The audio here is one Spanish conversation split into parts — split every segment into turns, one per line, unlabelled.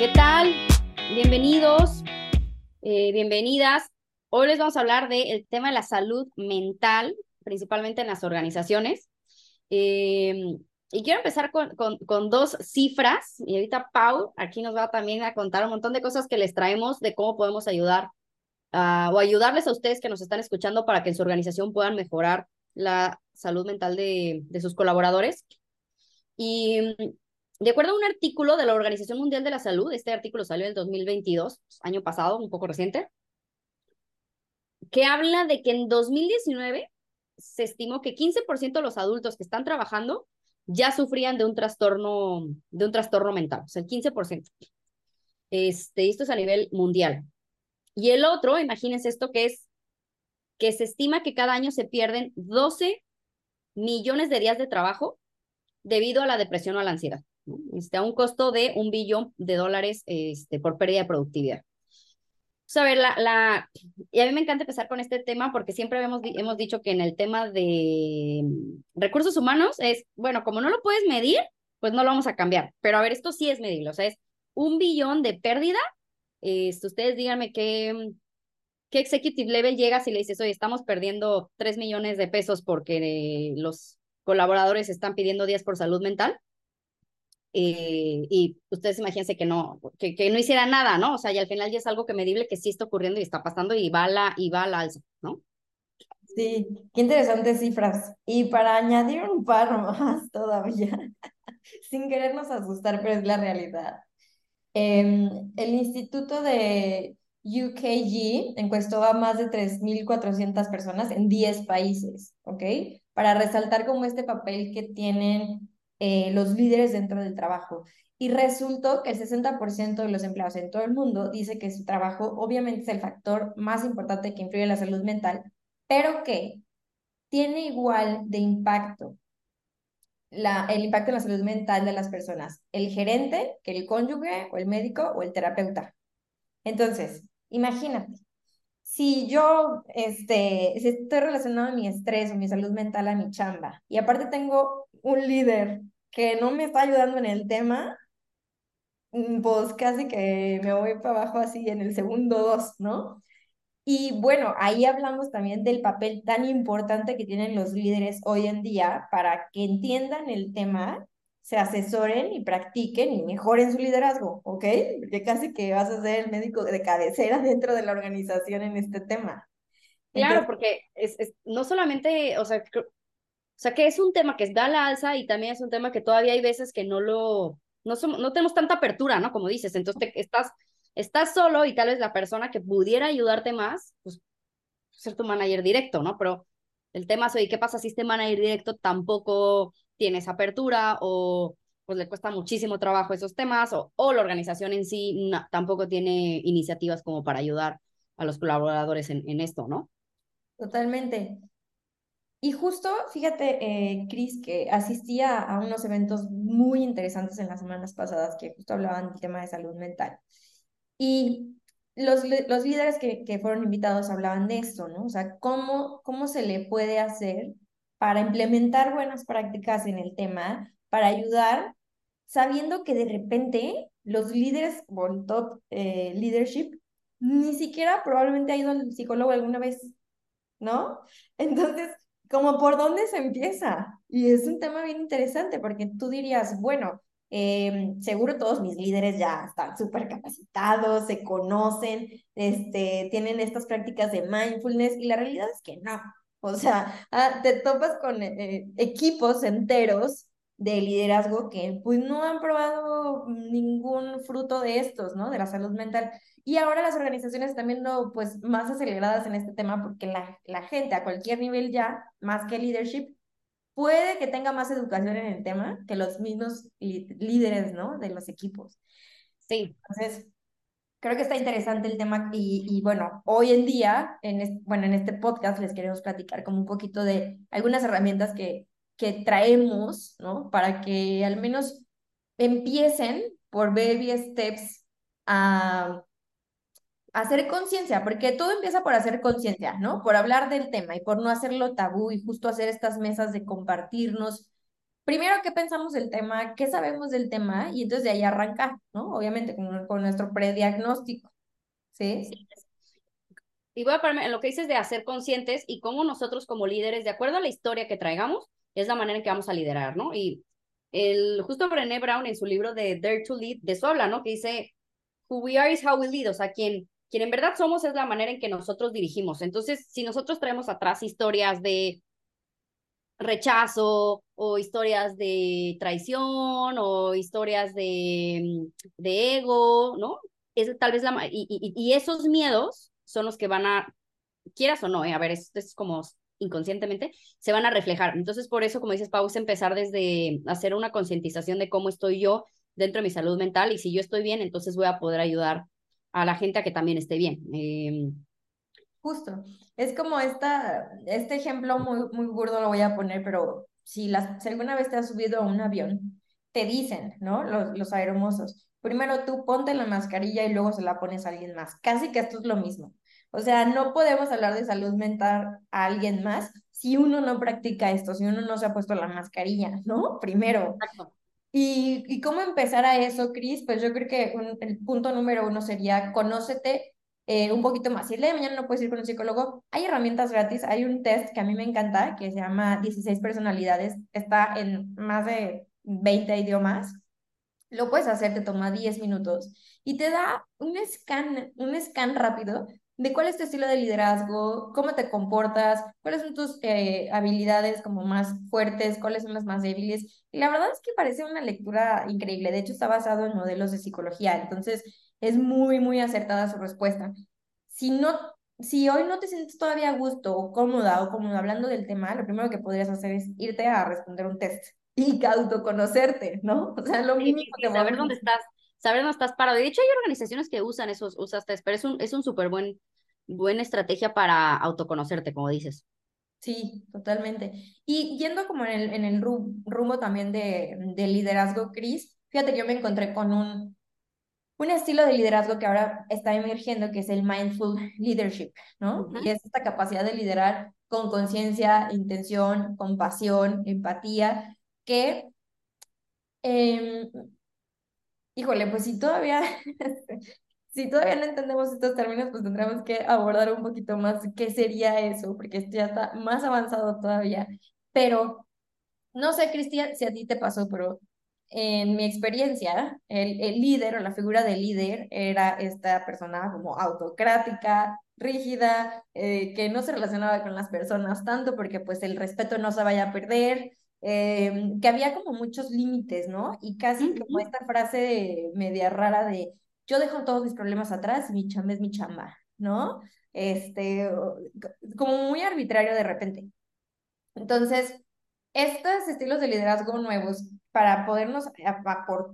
¿Qué tal? Bienvenidos, eh, bienvenidas. Hoy les vamos a hablar del tema de la salud mental, principalmente en las organizaciones. Eh, y quiero empezar con, con, dos cifras. Y ahorita Pau aquí nos va también a contar un montón de cosas que les traemos de cómo podemos ayudar o ayudarles a ustedes que nos están escuchando para que en su organización puedan mejorar la salud mental de, de sus colaboradores. Y de acuerdo a un artículo de la Organización Mundial de la Salud, este artículo salió en el 2022, año pasado, un poco reciente, que habla de que en 2019 se estimó que 15% de los adultos que están trabajando ya sufrían de un trastorno, de un trastorno mental, o sea, el 15%. Este, esto es a nivel mundial. Y el otro, imagínense esto que es que se estima que cada año se pierden 12 millones de días de trabajo debido a la depresión o a la ansiedad, este, a un costo de un billón de dólares este, por pérdida de productividad. O ver, la, la, y a mí me encanta empezar con este tema porque siempre hemos, hemos dicho que en el tema de recursos humanos es, bueno, como no lo puedes medir, pues no lo vamos a cambiar. Pero a ver, esto sí es medible, o sea, es un billón de pérdida. Este, ustedes díganme qué, qué executive level llega si le dices, oye, estamos perdiendo 3 millones de pesos porque los colaboradores están pidiendo días por salud mental. Eh, y ustedes imagínense que no, que, que, no hiciera nada, ¿no? O sea, y al final ya es algo que medible que sí está ocurriendo y está pasando y va la, y va la alza, ¿no?
Sí, qué interesantes cifras. Y para añadir un par más todavía, sin querernos asustar, pero es la realidad. Em, el Instituto de UKG encuestó a más de 3.400 personas en 10 países, ¿ok? Para resaltar como este papel que tienen eh, los líderes dentro del trabajo. Y resultó que el 60% de los empleados en todo el mundo dice que su trabajo obviamente es el factor más importante que influye en la salud mental, pero que tiene igual de impacto la, el impacto en la salud mental de las personas, el gerente, que el cónyuge o el médico o el terapeuta. Entonces, imagínate, si yo este, estoy relacionado a mi estrés o mi salud mental a mi chamba y aparte tengo un líder que no me está ayudando en el tema, mm, pues casi que me voy para abajo así en el segundo dos, ¿no? Y bueno, ahí hablamos también del papel tan importante que tienen los líderes hoy en día para que entiendan el tema, se asesoren y practiquen y mejoren su liderazgo, ¿ok? Porque casi que vas a ser el médico de cabecera dentro de la organización en este tema.
Claro, porque es, es, no solamente, o sea, o sea, que es un tema que da la alza y también es un tema que todavía hay veces que no lo, no, somos, no tenemos tanta apertura, ¿no? Como dices, entonces estás, estás solo y tal vez la persona que pudiera ayudarte más, pues ser tu manager directo, ¿no? Pero el tema es, oye, ¿qué pasa si este manager directo tampoco tiene esa apertura o pues le cuesta muchísimo trabajo esos temas o, o la organización en sí tampoco tiene iniciativas como para ayudar a los colaboradores en, esto, ¿no?
Totalmente. Y justo, fíjate, eh, Cris, que asistía a unos eventos muy interesantes en las semanas pasadas que justo hablaban del tema de salud mental. Y los, los líderes que, que fueron invitados hablaban de esto, ¿no? O sea, cómo, cómo se le puede hacer para implementar buenas prácticas en el tema, para ayudar, sabiendo que de repente los líderes o top eh, leadership ni siquiera probablemente ha ido al psicólogo alguna vez, ¿no? Entonces, como por dónde se empieza. Y es un tema bien interesante porque tú dirías, bueno, em, seguro todos mis líderes ya están súper capacitados, se conocen, este, tienen estas prácticas de mindfulness y la realidad es que no. O sea, ah, te topas con eh, equipos enteros de liderazgo que pues no han probado ningún fruto de estos, ¿no? De la salud mental. Y ahora las organizaciones están viendo pues más aceleradas en este tema porque la, la gente a cualquier nivel ya, más que leadership, puede que tenga más educación en el tema que los mismos líderes, ¿no? De los equipos.
Sí.
Entonces, creo que está interesante el tema y, y bueno, hoy en día, en bueno, en este podcast les queremos platicar como un poquito de algunas herramientas que que traemos, ¿no? Para que al menos empiecen por baby steps a, hacer conciencia, porque todo empieza por hacer conciencia, ¿no? Por hablar del tema y por no hacerlo tabú y justo hacer estas mesas de compartirnos primero, ¿qué pensamos del tema? ¿Qué sabemos del tema? Y entonces de ahí arrancar, ¿no? Obviamente con, con nuestro prediagnóstico, ¿sí? sí.
Y voy a ponerme en lo que dices de hacer conscientes y cómo nosotros como líderes, de acuerdo a la historia que traigamos, es la manera en que vamos a liderar, ¿no? Y el, justo Brené Brown en su libro de Dare to Lead, de eso habla, ¿no? Que dice, who we are is how we lead, o sea, quien, quien en verdad somos es la manera en que nosotros dirigimos. Entonces, si nosotros traemos atrás historias de rechazo o historias de traición o historias de, de ego, ¿no? Es tal vez la... Y, y, esos miedos son los que van a, quieras o no, ¿eh? a ver, esto es como inconscientemente, se van a reflejar. Entonces, por eso, como dices, Pau, empezar desde hacer una concientización de cómo estoy yo dentro de mi salud mental y si yo estoy bien, entonces voy a poder ayudar a la gente a que también esté bien. Eh,
Justo. Es como esta, este ejemplo muy, muy burdo lo voy a poner, pero si, las, si alguna vez te has subido a un avión, te dicen, ¿no? Los, los aeromosos, primero tú ponte la mascarilla y luego se la pones a alguien más. Casi que esto es lo mismo. O sea, no podemos hablar de salud mental a alguien más si uno no practica esto, si uno no se ha puesto la mascarilla, ¿no? Primero. Y, y cómo empezar a eso, Cris, pues yo creo que el punto número uno sería conócete eh, un poquito más. Si el día de mañana no puedes ir con un psicólogo, hay herramientas gratis, hay un test que a mí me encanta, que se llama 16 personalidades, está en más de 20 idiomas. Lo puedes hacer, te toma 10 minutos y te da un scan, un scan rápido de cuál es tu estilo de liderazgo, cómo te comportas, cuáles son tus eh, habilidades como más fuertes, cuáles son las más débiles. Y la verdad es que parece una lectura increíble. De hecho, está basado en modelos de psicología, entonces es muy, muy acertada su respuesta. Si no, si hoy no te sientes todavía a gusto o cómoda o cómoda hablando del tema, lo primero que podrías hacer es irte a responder un test y autoconocerte, ¿no? O sea, lo mínimo que
saber dónde estás saber dónde estás parado. de hecho, hay organizaciones que usan esos, usas test, pero es un, es un súper buen, buena estrategia para autoconocerte, como dices.
Sí, totalmente. Y yendo como en el, en el rumbo también de, de liderazgo, Cris, fíjate que yo me encontré con un, un estilo de liderazgo que ahora está emergiendo, que es el mindful leadership, ¿no? Y es esta capacidad de liderar con conciencia, intención, compasión, empatía, que eh, híjole, pues si todavía, si todavía no entendemos estos términos, pues tendremos que abordar un poquito más qué sería eso, porque esto ya está más avanzado todavía. Pero no sé, Cristian, si a ti te pasó, pero en mi experiencia, el, el líder o la figura del líder era esta persona como autocrática, rígida, eh, que no se relacionaba con las personas tanto porque pues el respeto no se vaya a perder, Em, que había como muchos límites, ¿no? Y casi como esta frase media rara de yo dejo todos mis problemas atrás y mi chamba es mi chamba, ¿no? Este, como muy arbitrario de repente. Entonces, estos estilos de liderazgo nuevos para podernos,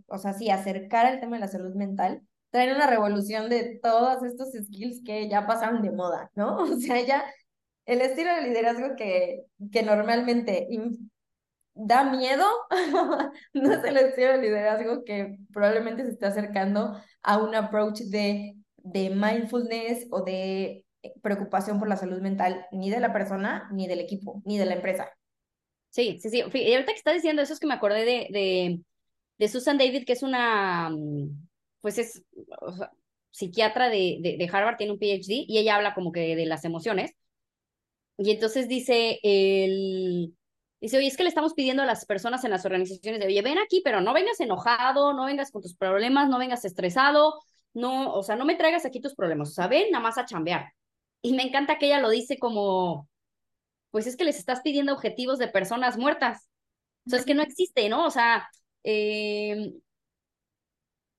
o sea, sí, acercar al tema de la salud mental, traen una revolución de todos estos skills que ya pasaron de moda, ¿no? O sea, ya el estilo de liderazgo que, que normalmente da miedo, no es el estilo de liderazgo que probablemente se esté acercando a un approach de, de mindfulness o de preocupación por la salud mental ni de la persona, ni del equipo, ni de la empresa.
Sí, sí, sí. Y ahorita que estás diciendo eso es que me acordé de, de, Susan David, que es una, mm, pues es psiquiatra de, de, de Harvard, tiene un PhD, y ella habla como que de las emociones. Y entonces dice, el, Dice, oye, es que le estamos pidiendo a las personas en las organizaciones de, oye, ven aquí, pero no vengas enojado, no vengas con tus problemas, no vengas estresado, no, o sea, no me traigas aquí tus problemas, o sea, ven nada más a chambear. Y me encanta que ella lo dice como, pues es que les estás pidiendo objetivos de personas muertas. O sea, es que no existe, ¿no? O sea, eh,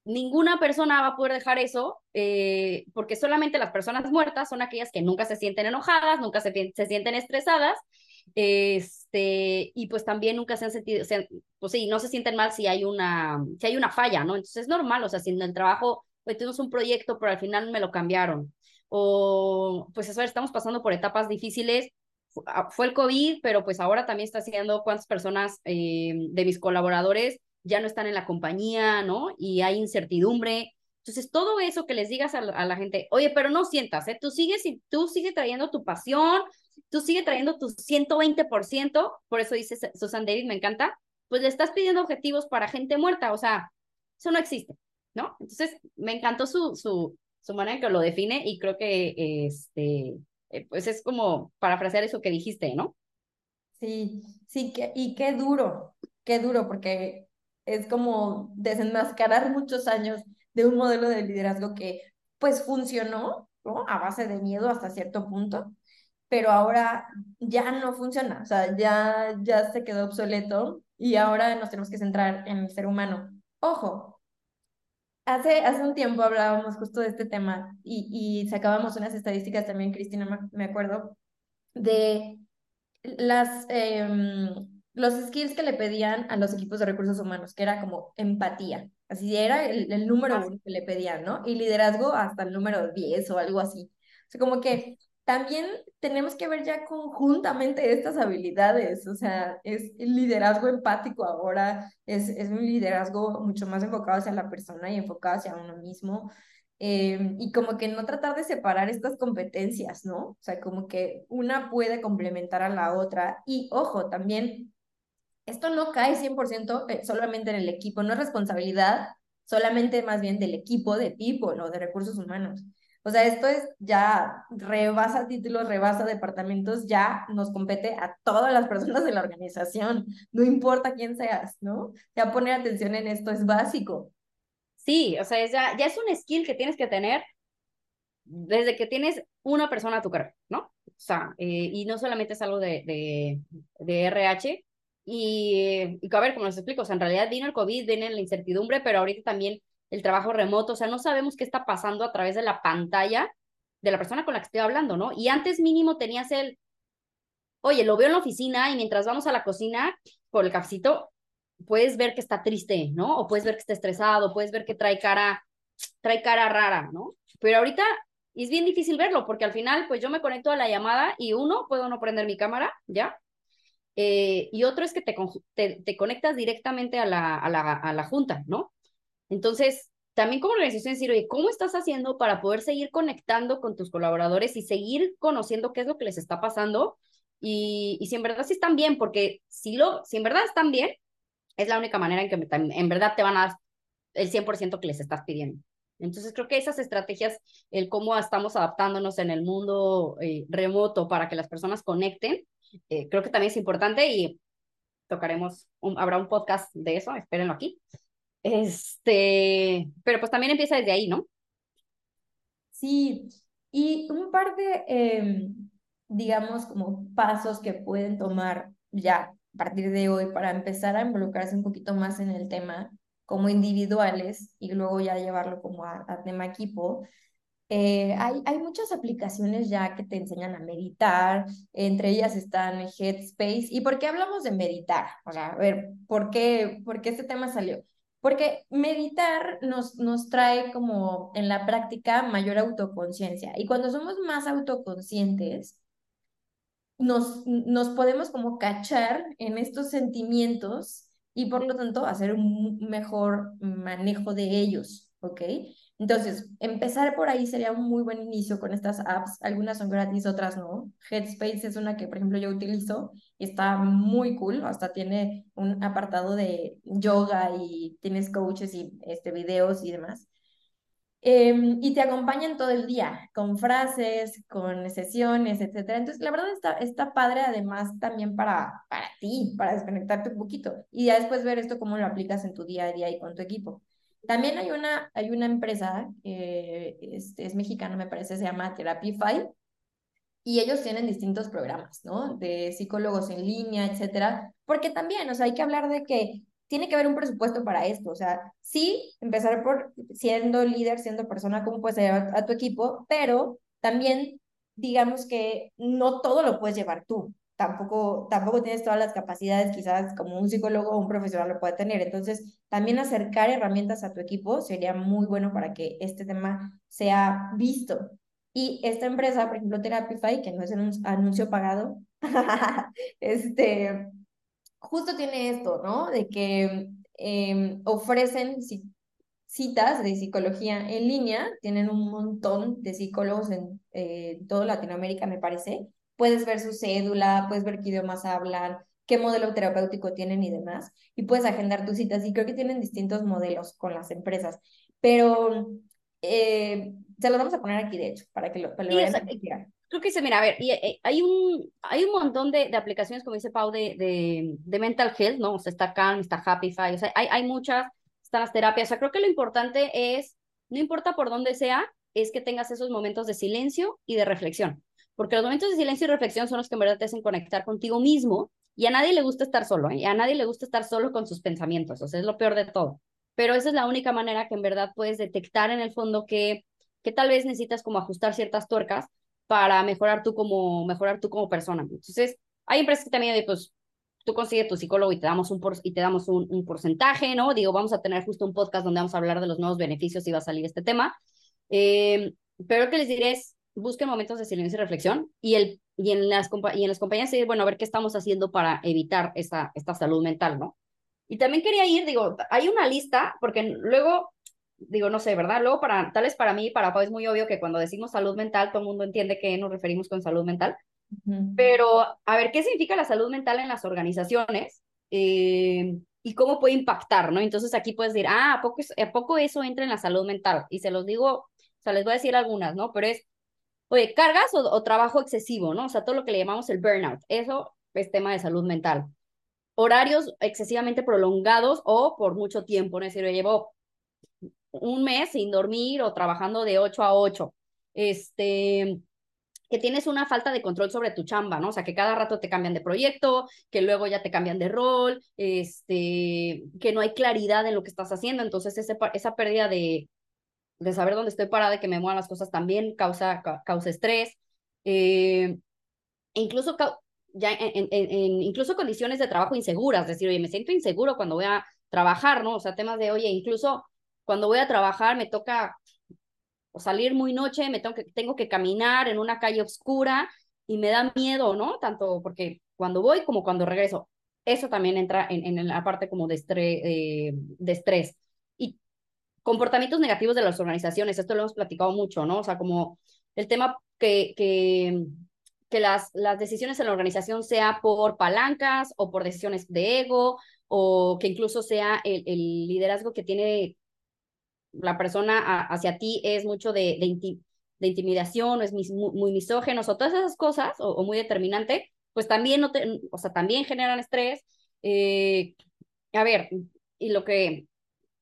ninguna persona va a poder dejar eso, eh, porque solamente las personas muertas son aquellas que nunca se sienten enojadas, nunca se, se sienten estresadas, este, y pues también nunca se han sentido, pues sí, no se sienten mal si hay una, si hay una falla, ¿no? Entonces es normal, o sea, si en el trabajo, pues tuvimos un proyecto, pero al final me lo cambiaron, o pues eso, estamos pasando por etapas difíciles, fue el COVID, pero pues ahora también está haciendo cuántas personas eh, de mis colaboradores ya no están en la compañía, ¿no? Y hay incertidumbre. Entonces, todo eso que les digas a la, gente, oye, pero no sientas, ¿eh? Tú sigues, tú sigues trayendo tu pasión, tú sigues trayendo tu 120%, por eso dice Susan David, me encanta, pues le estás pidiendo objetivos para gente muerta, o sea, eso no existe, ¿no? Entonces, me encantó su, su, su manera en que lo define y creo que, este, eh, pues es como parafrasear eso que dijiste, ¿no?
Sí, sí, que, y qué duro, qué duro, porque es como desenmascarar muchos años de un modelo de liderazgo que pues funcionó, ¿no? A base de miedo hasta cierto punto, pero ahora ya no funciona, o sea, ya, ya se quedó obsoleto y ahora nos tenemos que centrar en el ser humano. Ojo, hace, hace un tiempo hablábamos justo de este tema y, y sacábamos unas estadísticas también, Cristina, me acuerdo, de las, em, los skills que le pedían a los equipos de recursos humanos, que era como empatía. Así era el, el número ah. uno que le pedían, ¿no? Y liderazgo hasta el número 10 o algo así. O sea, como que también tenemos que ver ya conjuntamente estas habilidades, o sea, es el liderazgo empático ahora, es, es un liderazgo mucho más enfocado hacia la persona y enfocado hacia uno mismo. Em, y como que no tratar de separar estas competencias, ¿no? O sea, como que una puede complementar a la otra. Y ojo, también, esto no cae 100% eh, solamente en el equipo, no es responsabilidad solamente más bien del equipo de people o de recursos humanos. O sea, esto es ya rebasa títulos, rebasa departamentos, ya nos compete a todas las personas de la organización, no importa quién seas, ¿no? Ya poner atención en esto es básico.
Sí, o sea, ya, ya es un skill que tienes que tener desde que tienes una persona a tu cargo, ¿no? O sea, eh, y no solamente es algo de, de, de RH. Y, y, a ver, como les explico, o sea, en realidad vino el COVID, viene la incertidumbre, pero ahorita también el trabajo remoto, o sea, no sabemos qué está pasando a través de la pantalla de la persona con la que estoy hablando, ¿no? Y antes mínimo tenías el, oye, lo veo en la oficina y mientras vamos a la cocina por el cafecito, puedes ver que está triste, ¿no? O puedes ver que está estresado, puedes ver que trae cara, trae cara rara, ¿no? Pero ahorita es bien difícil verlo porque al final, pues yo me conecto a la llamada y uno, puedo no prender mi cámara, ¿ya? Eh, y otro es que te, te, conectas directamente a la, a, la, a la junta, ¿no? Entonces, también como organización decir, oye, ¿cómo estás haciendo para poder seguir conectando con tus colaboradores y seguir conociendo qué es lo que les está pasando? Y, y si en verdad sí están bien, porque si, lo, si en verdad están bien, es la única manera en que en verdad te van a dar el 100% que les estás pidiendo. Entonces creo que esas estrategias, el cómo estamos adaptándonos en el mundo eh, remoto para que las personas conecten, eh, creo que también es importante y tocaremos, habrá un podcast de eso, espérenlo aquí. Este, pero pues también empieza desde ahí, ¿no?
Sí, y un par de, em, digamos, como pasos que pueden tomar ya a partir de hoy para empezar a involucrarse un poquito más en el tema como individuales y luego ya llevarlo como a, tema equipo. Eh, hay, hay muchas aplicaciones ya que te enseñan a meditar, entre ellas están Headspace. ¿Y por qué hablamos de meditar? O sea, a ver, ¿por qué, por qué este tema salió? Porque meditar nos, nos trae como en la práctica mayor autoconciencia. Y cuando somos más autoconscientes, nos, nos podemos como cachar en estos sentimientos y por lo tanto hacer un mejor manejo de ellos, ¿ok? Entonces, empezar por ahí sería un muy buen inicio con estas apps. Algunas son gratis, otras no. Headspace es una que, por ejemplo, yo utilizo y está muy cool. Hasta tiene un apartado de yoga y tienes coaches y este, videos y demás. Em, y te acompañan todo el día con frases, con sesiones, etc. Entonces, la verdad está, está padre además también para, para ti, para desconectarte un poquito y ya después ver esto cómo lo aplicas en tu día a día y con tu equipo. También hay una, hay una empresa es, es mexicana, me parece, se llama Therapify y ellos tienen distintos programas, ¿no? De psicólogos en línea, etcétera, porque también, o sea, hay que hablar de que tiene que haber un presupuesto para esto. O sea, sí, empezar por siendo líder, siendo persona, cómo puedes llevar a tu equipo, pero también digamos que no todo lo puedes llevar tú. Tampoco, tampoco tienes todas las capacidades, quizás como un psicólogo o un profesional lo puede tener. Entonces, también acercar herramientas a tu equipo sería muy bueno para que este tema sea visto. Y esta empresa, por ejemplo, Therapify, que no es un anuncio pagado, este, justo tiene esto, ¿no? De que em, ofrecen citas de psicología en línea, tienen un montón de psicólogos en eh, toda Latinoamérica, me parece. Puedes ver su cédula, puedes ver qué idiomas hablan, qué modelo terapéutico tienen y demás, y puedes agendar tus citas. Y creo que tienen distintos modelos con las empresas, pero eh, se los vamos a poner aquí, de hecho, para que lo, para
sí, Creo que dice, mira, a ver, y, eh, hay, un, hay un montón de, de, aplicaciones, como dice Pau, de, de, de, mental health, ¿no? O sea, está Calm, está Happify, o sea, hay, hay muchas, están las terapias. O sea, creo que lo importante es, no importa por dónde sea, es que tengas esos momentos de silencio y de reflexión. Porque los momentos de silencio y reflexión son los que en verdad te hacen conectar contigo mismo y a nadie le gusta estar solo, ¿eh? a nadie le gusta estar solo con sus pensamientos, o sea, es lo peor de todo. Pero esa es la única manera que en verdad puedes detectar en el fondo que, que tal vez necesitas como ajustar ciertas tuercas para mejorar tú como, mejorar tú como persona. Entonces, hay empresas que también, pues, tú consigues tu psicólogo y te damos un, por, y te damos un, un, porcentaje, ¿no? Digo, vamos a tener justo un podcast donde vamos a hablar de los nuevos beneficios y va a salir este tema. Eh, pero lo que les diré es, busquen momentos de silencio y reflexión y, el, y, en, las, y en las compañías decir, bueno, a ver qué estamos haciendo para evitar esta, esta salud mental, ¿no? Y también quería ir, digo, hay una lista, porque luego, digo, no sé, ¿verdad? Luego, para, tal vez para mí, para Pau es muy obvio que cuando decimos salud mental, todo el mundo entiende que nos referimos con salud mental. Pero, a ver, ¿qué significa la salud mental en las organizaciones? Eh, y cómo puede impactar, ¿no? Entonces aquí puedes decir, ah, ¿a poco, ¿a poco eso entra en la salud mental? Y se los digo, o sea, les voy a decir algunas, ¿no? Pero es, oye, cargas o, trabajo excesivo, ¿no? O sea, todo lo que le llamamos el burnout, eso es tema de salud mental. Horarios excesivamente prolongados o por mucho tiempo, ¿no? Es decir, llevo un mes sin dormir o trabajando de 8 a 8. Este, que tienes una falta de control sobre tu chamba, ¿no? O sea, que cada rato te cambian de proyecto, que luego ya te cambian de rol, este, que no hay claridad en lo que estás haciendo, entonces ese, esa pérdida de, de saber dónde estoy parada, de que me muevan las cosas también causa, causa estrés, eh, incluso ya en, incluso condiciones de trabajo inseguras, decir, oye, me siento inseguro cuando voy a trabajar, ¿no? O sea, temas de, oye, incluso cuando voy a trabajar me toca salir muy noche, me tengo que, tengo que caminar en una calle oscura y me da miedo, ¿no? Tanto porque cuando voy como cuando regreso. Eso también entra en, en la parte como de estrés, eh, de estrés. Comportamientos negativos de las organizaciones, esto lo hemos platicado mucho, ¿no? O sea, como el tema que, que, que las, las decisiones en la organización sea por palancas o por decisiones de ego o que incluso sea el, el liderazgo que tiene la persona hacia ti es mucho de, de, intimidación, o es muy, misógeno, o todas esas cosas, o, muy determinante, pues también, no te, o sea, también generan estrés. Eh, a ver, y lo que,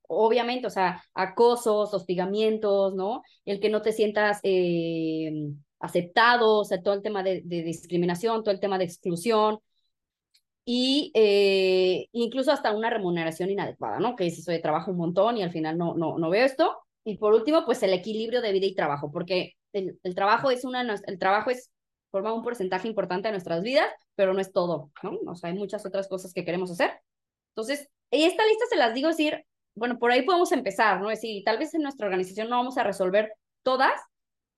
obviamente, o sea, acosos, hostigamientos, ¿no? El que no te sientas eh, aceptado, o sea, todo el tema de, discriminación, todo el tema de exclusión, y eh, incluso hasta una remuneración inadecuada, ¿no? Que eso de trabajo un montón y al final no, no, no veo esto. Y por último, pues el equilibrio de vida y trabajo, porque el, trabajo es una, el trabajo es, forma un porcentaje importante de nuestras vidas, pero no es todo, ¿no? O sea, hay muchas otras cosas que queremos hacer. Entonces, esta lista se las digo decir, bueno, por ahí podemos empezar, ¿no? Es decir, tal vez en nuestra organización no vamos a resolver todas,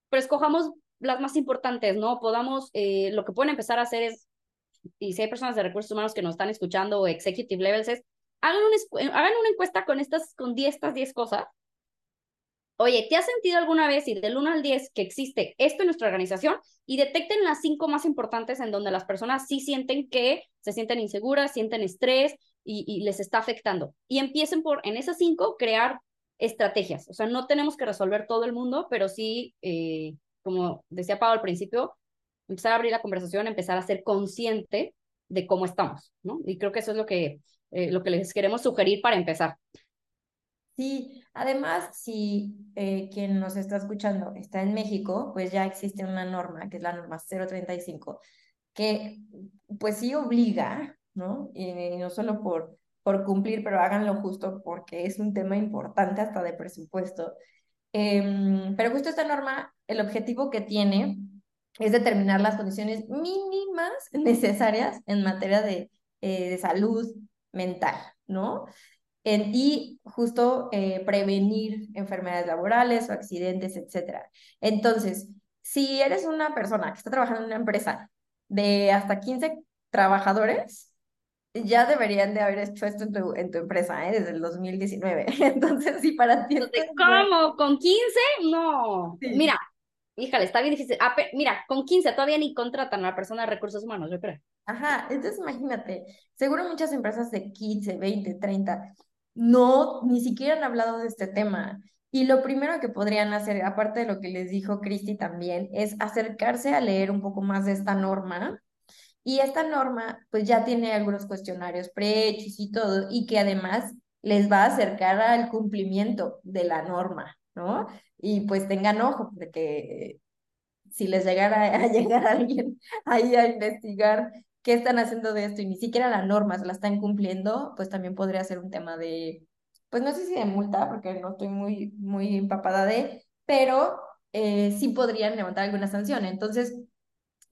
pero escojamos las más importantes, ¿no? Podamos, eh, lo que pueden empezar a hacer es y si hay personas de recursos humanos que nos están escuchando o executive levels, es hagan una, hagan una encuesta con estas, con 10, estas 10 cosas. Oye, ¿te has sentido alguna vez y del 1 al 10 que existe esto en nuestra organización? Y detecten las cinco más importantes en donde las personas sí sienten que se sienten inseguras, sienten estrés y, les está afectando. Y empiecen por, en esas cinco, crear estrategias. O sea, no tenemos que resolver todo el mundo, pero sí, eh, como decía Pablo al principio, empezar a abrir la conversación, empezar a ser consciente de cómo estamos, ¿no? Y creo que eso es lo que, eh, lo que les queremos sugerir para empezar.
Sí, además, si eh, quien nos está escuchando está en México, pues ya existe una norma, que es la norma 035, que pues sí obliga, ¿no? Y, no solo por, por cumplir, pero háganlo justo porque es un tema importante hasta de presupuesto. Em, pero justo esta norma, el objetivo que tiene es determinar las condiciones mínimas necesarias en materia de, eh, de salud mental, ¿no? En, y justo eh, prevenir enfermedades laborales o accidentes, etc. Entonces, si eres una persona que está trabajando en una empresa de hasta 15 trabajadores, ya deberían de haber hecho esto en tu, en tu empresa, ¿eh? desde el 2019. Entonces, sí, para ti...
¿Cómo? ¿Con 15? No. Mira, híjale, está bien difícil. Ah, mira, con 15 todavía ni contratan a la persona de recursos humanos, yo creo.
Ajá, entonces imagínate, seguro muchas empresas de 15, 20, 30 no, ni siquiera han hablado de este tema. Y lo primero que podrían hacer, aparte de lo que les dijo Cristi también, es acercarse a leer un poco más de esta norma. Y esta norma, pues ya tiene algunos cuestionarios prehechos y todo, y que además les va a acercar al cumplimiento de la norma, ¿no? Y pues tengan ojo de que si les llegara a llegar alguien ahí a investigar qué están haciendo de esto y ni siquiera la norma se la están cumpliendo, pues también podría ser un tema de, pues no sé si de multa, porque no estoy muy, muy empapada de, pero eh, sí podrían levantar alguna sanción. Entonces,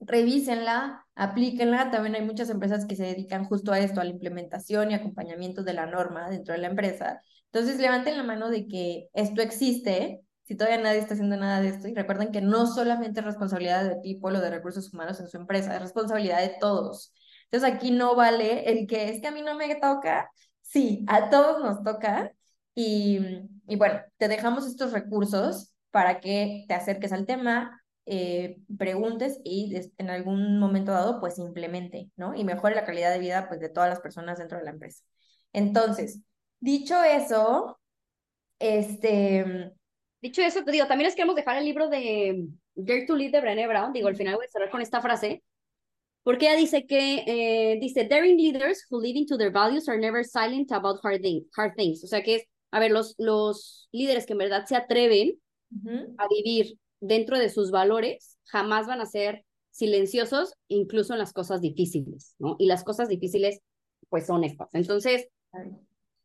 revísenla, aplíquenla. También hay muchas empresas que se dedican justo a esto, a la implementación y acompañamiento de la norma dentro de la empresa. Entonces, levanten la mano de que esto existe si todavía nadie está haciendo nada de esto. Y recuerden que no solamente es responsabilidad de people o de recursos humanos en su empresa, es responsabilidad de todos. Entonces aquí no vale el que es que a mí no me toca. Sí, a todos nos toca. Y, y bueno, te dejamos estos recursos para que te acerques al tema, eh, preguntes y en algún momento dado pues implemente, ¿no? Y mejore la calidad de vida pues de todas las personas dentro de la empresa. Entonces, dicho eso, este,
Dicho eso, te digo, también les queremos dejar el libro de Dare to Lead de Brené Brown. Digo, al final voy a cerrar con esta frase. Porque ella dice que, eh, dice, daring leaders who live into their values are never silent about hard, hard things. O sea que es, a ver, los, los líderes que en verdad se atreven a vivir dentro de sus valores, jamás van a ser silenciosos, incluso en las cosas difíciles, ¿no? Y las cosas difíciles, pues son estas. Entonces,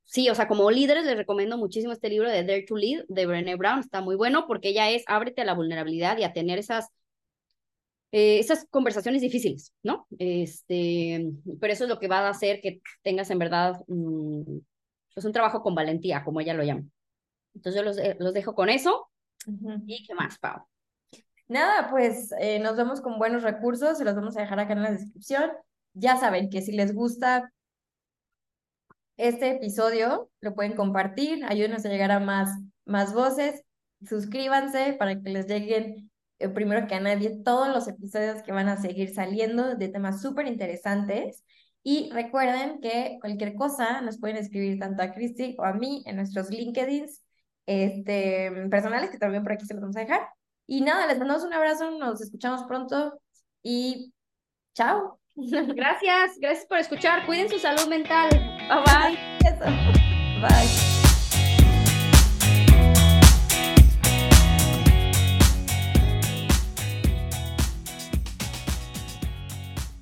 sí, o sea, como líderes les recomiendo muchísimo este libro de Dare to Lead de Brené Brown, está muy bueno porque ella es ábrete a la vulnerabilidad y a tener esas, eh, esas conversaciones difíciles, ¿no? Este, pero eso es lo que va a hacer que tengas en verdad mm, pues un trabajo con valentía, como ella lo llama. Entonces yo los, eh, los dejo con eso. ¿Y qué más, Pau?
Nada, pues eh, nos vemos con buenos recursos, se los vamos a dejar acá en la descripción. Ya saben que si les gusta este episodio, lo pueden compartir, ayúdenos a llegar a más, más voces, suscríbanse para que les lleguen eh, primero que a nadie todos los episodios que van a seguir saliendo de temas súper interesantes. Y recuerden que cualquier cosa nos pueden escribir tanto a Cristi o a mí en nuestros LinkedIns este, personales, que también por aquí se los vamos a dejar. Y nada, les mandamos un abrazo, nos escuchamos pronto y chao.
Gracias, gracias por escuchar. Cuiden su salud mental. Bye bye.
Bye.